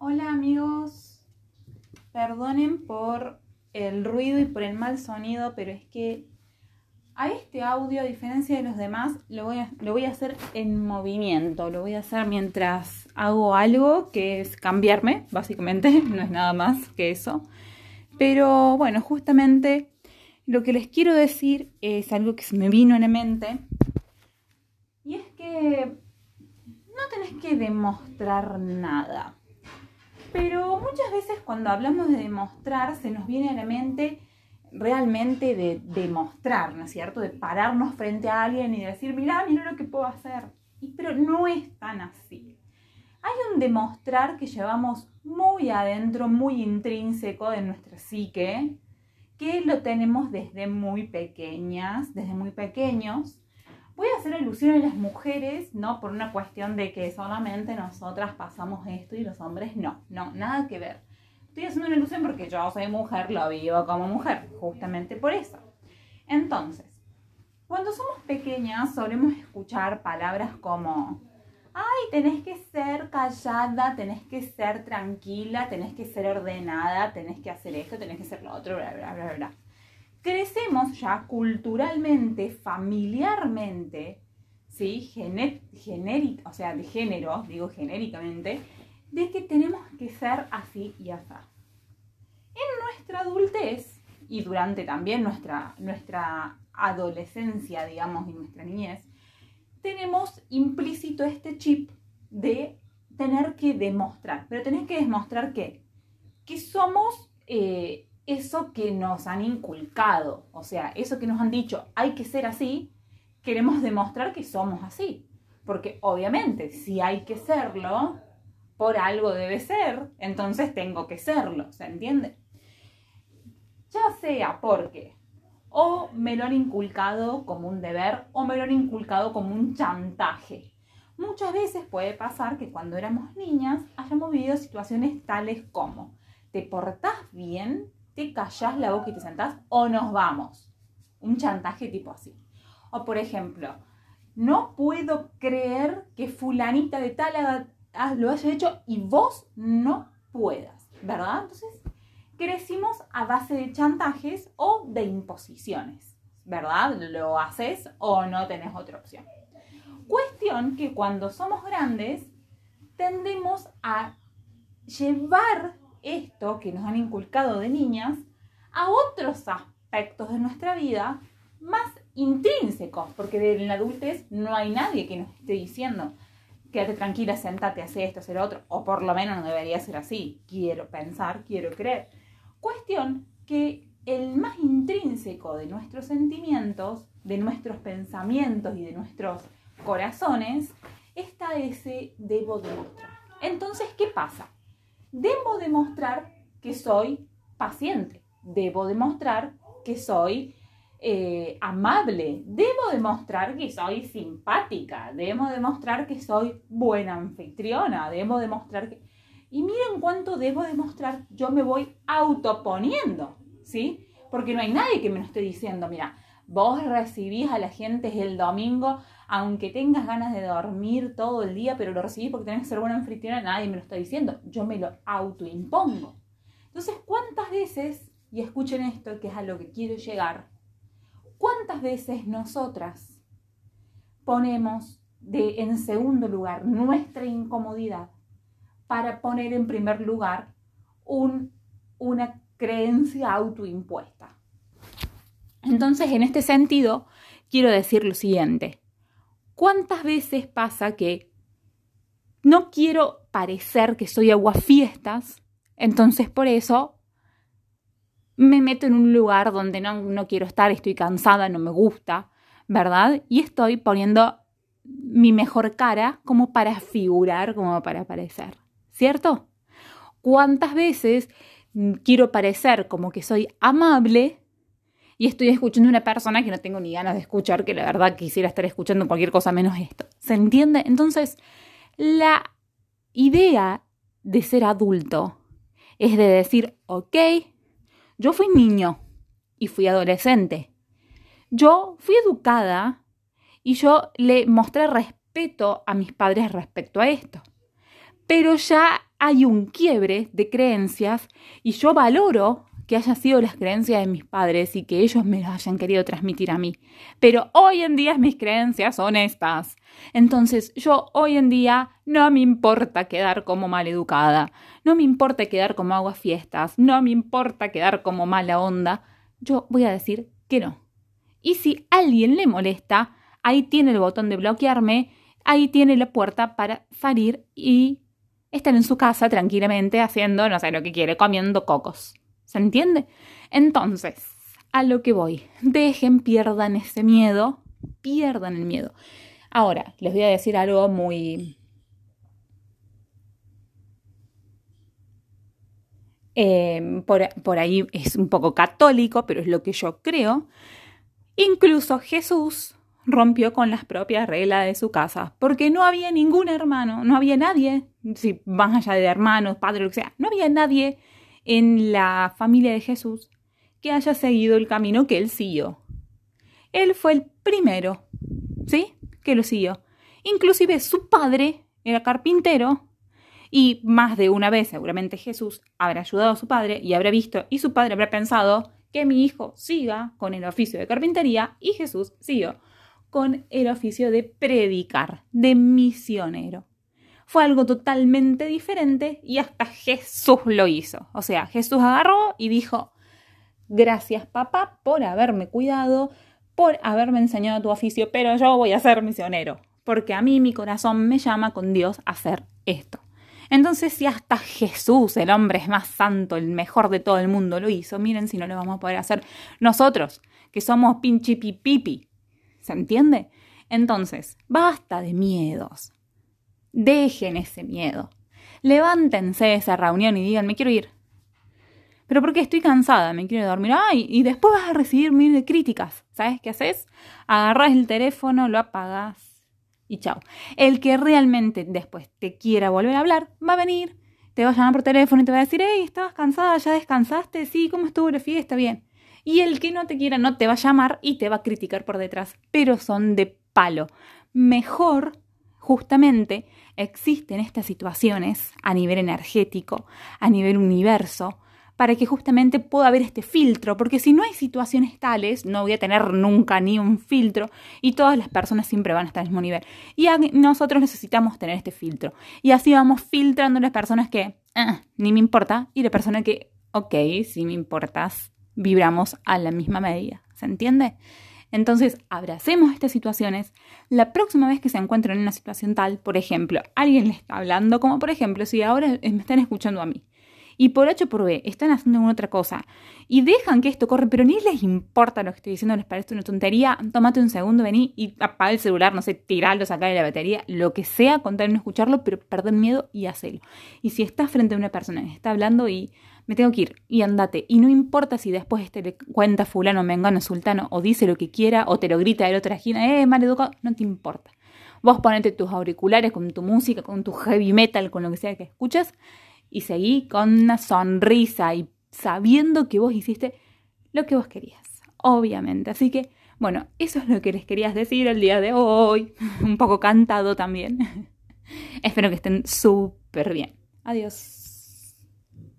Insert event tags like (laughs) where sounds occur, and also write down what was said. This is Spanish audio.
Hola amigos, perdonen por el ruido y por el mal sonido, pero es que a este audio, a diferencia de los demás, lo voy a, hacer en movimiento, lo voy a hacer mientras hago algo, que es cambiarme, básicamente, (laughs) no es nada más que eso. Pero bueno, justamente lo que les quiero decir es algo que se me vino en la mente, y es que no tenés que demostrar nada. Pero muchas veces cuando hablamos de demostrar se nos viene a la mente realmente de demostrar, ¿no es cierto? De pararnos frente a alguien y decir, mira, mira lo que puedo hacer. Pero no es tan así. Hay un demostrar que llevamos muy adentro, muy intrínseco de nuestra psique, que lo tenemos desde muy pequeñas, desde muy pequeños, Voy a hacer alusión a las mujeres, no por una cuestión de que solamente nosotras pasamos esto y los hombres no, no, nada que ver. Estoy haciendo una alusión porque yo soy mujer, lo vivo como mujer, justamente por eso. Entonces, cuando somos pequeñas solemos escuchar palabras como, ay, tenés que ser callada, tenés que ser tranquila, tenés que ser ordenada, tenés que hacer esto, tenés que hacer lo otro, bla, bla, bla, bla crecemos ya culturalmente, familiarmente, ¿sí? o sea, de género, digo genéricamente, de que tenemos que ser así y así. En nuestra adultez y durante también nuestra, nuestra adolescencia, digamos, y nuestra niñez, tenemos implícito este chip de tener que demostrar. Pero tenés que demostrar qué? Que somos eh, eso que nos han inculcado, o sea, eso que nos han dicho, hay que ser así, queremos demostrar que somos así. Porque obviamente, si hay que serlo, por algo debe ser, entonces tengo que serlo, ¿se entiende? Ya sea porque o me lo han inculcado como un deber o me lo han inculcado como un chantaje. Muchas veces puede pasar que cuando éramos niñas hayamos vivido situaciones tales como, ¿te portás bien? Te callás la boca y te sentás o nos vamos. Un chantaje tipo así. O por ejemplo, no puedo creer que fulanita de tal lo haya hecho y vos no puedas, ¿verdad? Entonces, crecimos a base de chantajes o de imposiciones, ¿verdad? Lo haces o no tenés otra opción. Cuestión que cuando somos grandes tendemos a llevar esto que nos han inculcado de niñas a otros aspectos de nuestra vida más intrínsecos, porque en la adultez no hay nadie que nos esté diciendo, quédate tranquila, sentate, hace esto, hace lo otro, o por lo menos no debería ser así, quiero pensar, quiero creer. Cuestión que el más intrínseco de nuestros sentimientos, de nuestros pensamientos y de nuestros corazones, está ese debo demostrar. Entonces, ¿qué pasa? Debo demostrar que soy paciente, debo demostrar que soy eh, amable, debo demostrar que soy simpática, debo demostrar que soy buena anfitriona, debo demostrar que... Y miren cuánto debo demostrar, yo me voy autoponiendo, ¿sí? Porque no hay nadie que me lo esté diciendo, mira, vos recibís a la gente el domingo aunque tengas ganas de dormir todo el día, pero lo recibís porque tenés que ser buena anfitriona, nadie me lo está diciendo, yo me lo autoimpongo. Entonces, ¿cuántas veces, y escuchen esto que es a lo que quiero llegar, cuántas veces nosotras ponemos de, en segundo lugar nuestra incomodidad para poner en primer lugar un, una creencia autoimpuesta? Entonces, en este sentido, quiero decir lo siguiente. ¿Cuántas veces pasa que no quiero parecer que soy aguafiestas, entonces por eso me meto en un lugar donde no, no quiero estar, estoy cansada, no me gusta, ¿verdad? Y estoy poniendo mi mejor cara como para figurar, como para parecer, ¿cierto? ¿Cuántas veces quiero parecer como que soy amable y estoy escuchando a una persona que no tengo ni ganas de escuchar, que la verdad quisiera estar escuchando cualquier cosa menos esto. ¿Se entiende? Entonces, la idea de ser adulto es de decir, ok, yo fui niño y fui adolescente. Yo fui educada y yo le mostré respeto a mis padres respecto a esto. Pero ya hay un quiebre de creencias y yo valoro que haya sido las creencias de mis padres y que ellos me las hayan querido transmitir a mí. Pero hoy en día mis creencias son estas. Entonces yo hoy en día no me importa quedar como maleducada, no me importa quedar como agua fiestas, no me importa quedar como mala onda. Yo voy a decir que no. Y si alguien le molesta, ahí tiene el botón de bloquearme, ahí tiene la puerta para salir y estar en su casa tranquilamente haciendo no sé lo que quiere, comiendo cocos. ¿Se entiende? Entonces, a lo que voy. Dejen, pierdan ese miedo, pierdan el miedo. Ahora, les voy a decir algo muy... Em, por, por ahí es un poco católico, pero es lo que yo creo. Incluso Jesús rompió con las propias reglas de su casa, porque no había ningún hermano, no había nadie, si más allá de hermanos, padres, lo que sea, no había nadie en la familia de Jesús que haya seguido el camino que él siguió. Él fue el primero, ¿sí? Que lo siguió. Inclusive su padre era carpintero y más de una vez seguramente Jesús habrá ayudado a su padre y habrá visto y su padre habrá pensado que mi hijo siga con el oficio de carpintería y Jesús siguió con el oficio de predicar, de misionero fue algo totalmente diferente y hasta Jesús lo hizo. O sea, Jesús agarró y dijo, gracias papá por haberme cuidado, por haberme enseñado tu oficio, pero yo voy a ser misionero, porque a mí mi corazón me llama con Dios a hacer esto. Entonces, si hasta Jesús, el hombre más santo, el mejor de todo el mundo, lo hizo, miren si no lo vamos a poder hacer nosotros, que somos pinchipipipi. ¿Se entiende? Entonces, basta de miedos. Dejen ese miedo. Levántense de esa reunión y digan, me quiero ir. Pero porque estoy cansada, me quiero dormir. Y después vas a recibir mil de críticas. ¿Sabes qué haces? Agarras el teléfono, lo apagas y chao. El que realmente después te quiera volver a hablar, va a venir, te va a llamar por teléfono y te va a decir, hey, estabas cansada, ya descansaste, sí, ¿cómo estuvo la fiesta? Bien. Y el que no te quiera no te va a llamar y te va a criticar por detrás, pero son de palo. Mejor justamente existen estas situaciones a nivel energético, a nivel universo, para que justamente pueda haber este filtro, porque si no hay situaciones tales, no voy a tener nunca ni un filtro y todas las personas siempre van a estar al mismo nivel. Y nosotros necesitamos tener este filtro. Y así vamos filtrando las personas que, ah, ni me importa, y la persona que, ok, si me importas, vibramos a la misma medida. ¿Se entiende? Entonces, abracemos estas situaciones. La próxima vez que se encuentren en una situación tal, por ejemplo, alguien le está hablando, como por ejemplo, si ahora me están escuchando a mí, y por H por B están haciendo una otra cosa y dejan que esto corre, pero ni les importa lo que estoy diciendo, les parece una tontería, tómate un segundo, vení y apaga el celular, no sé, tirarlo, de la batería, lo que sea, contar no escucharlo, pero perder miedo y hacerlo. Y si estás frente a una persona que está hablando y me tengo que ir y andate. Y no importa si después este le cuenta fulano, mengano, sultano, o dice lo que quiera, o te lo grita de la otra esquina, eh, mal educado, no te importa. Vos ponete tus auriculares con tu música, con tu heavy metal, con lo que sea que escuches, y seguí con una sonrisa y sabiendo que vos hiciste lo que vos querías, obviamente. Así que, bueno, eso es lo que les querías decir el día de hoy, (laughs) un poco cantado también. (laughs) Espero que estén súper bien. Adiós.